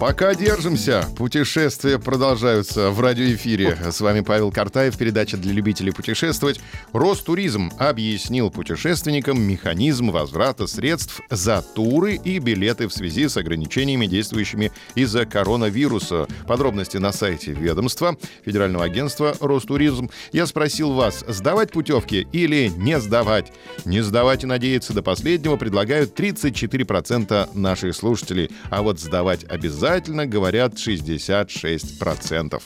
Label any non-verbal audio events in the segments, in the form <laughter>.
Пока держимся. Путешествия продолжаются в радиоэфире. С вами Павел Картаев, передача для любителей путешествовать. Ростуризм объяснил путешественникам механизм возврата средств за туры и билеты в связи с ограничениями, действующими из-за коронавируса. Подробности на сайте ведомства Федерального агентства Ростуризм. Я спросил вас, сдавать путевки или не сдавать? Не сдавать и надеяться до последнего предлагают 34% наших слушателей. А вот сдавать обязательно обязательно говорят 66%.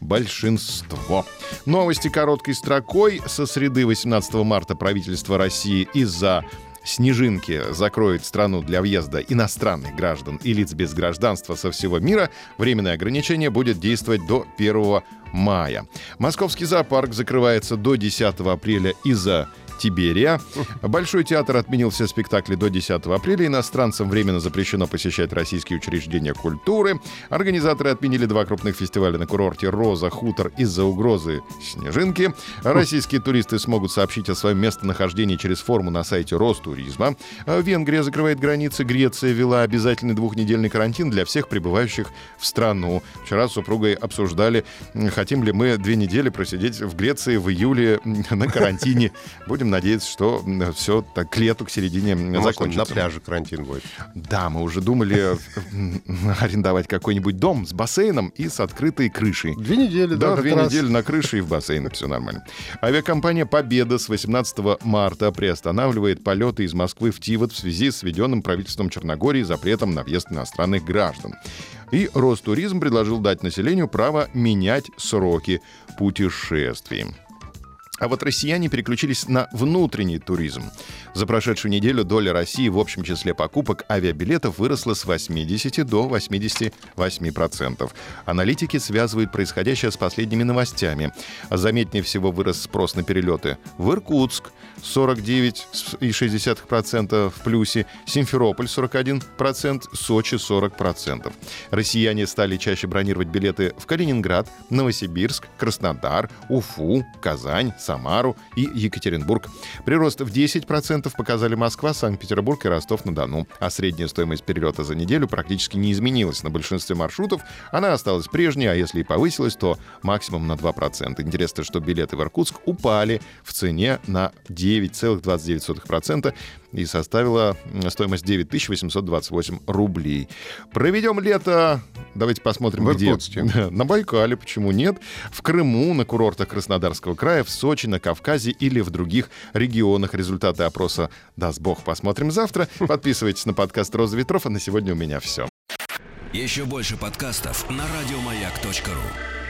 Большинство. Новости короткой строкой. Со среды 18 марта правительство России из-за снежинки закроет страну для въезда иностранных граждан и лиц без гражданства со всего мира, временное ограничение будет действовать до 1 мая. Московский зоопарк закрывается до 10 апреля из-за Тиберия. Большой театр отменил все спектакли до 10 апреля. Иностранцам временно запрещено посещать российские учреждения культуры. Организаторы отменили два крупных фестиваля на курорте «Роза», «Хутор» из-за угрозы снежинки. Российские туристы смогут сообщить о своем местонахождении через форму на сайте Ростуризма. Венгрия закрывает границы. Греция ввела обязательный двухнедельный карантин для всех прибывающих в страну. Вчера с супругой обсуждали, хотим ли мы две недели просидеть в Греции в июле на карантине. Будем надеяться, что все так к лету, к середине Может, закончится. на пляже карантин будет. Да, мы уже думали <laughs> арендовать какой-нибудь дом с бассейном и с открытой крышей. Две недели, да, Да, две раз. недели на крыше и в бассейн, все нормально. Авиакомпания «Победа» с 18 марта приостанавливает полеты из Москвы в Тивот в связи с введенным правительством Черногории запретом на въезд иностранных граждан. И Ростуризм предложил дать населению право менять сроки путешествий. А вот россияне переключились на внутренний туризм. За прошедшую неделю доля России в общем числе покупок авиабилетов выросла с 80 до 88%. Аналитики связывают происходящее с последними новостями. Заметнее всего вырос спрос на перелеты в Иркутск 49,6% в плюсе, Симферополь 41%, Сочи 40%. Россияне стали чаще бронировать билеты в Калининград, Новосибирск, Краснодар, Уфу, Казань, Самару и Екатеринбург. Прирост в 10% показали Москва, Санкт-Петербург и Ростов-на-Дону. А средняя стоимость перелета за неделю практически не изменилась на большинстве маршрутов. Она осталась прежней, а если и повысилась, то максимум на 2%. Интересно, что билеты в Иркутск упали в цене на 9,29% и составила стоимость 9828 рублей. Проведем лето, давайте посмотрим, В где. <laughs> На Байкале, почему нет? В Крыму, на курортах Краснодарского края, в Сочи, на Кавказе или в других регионах. Результаты опроса даст бог. Посмотрим завтра. <laughs> Подписывайтесь на подкаст «Роза ветров», а на сегодня у меня все. Еще больше подкастов на радиомаяк.ру.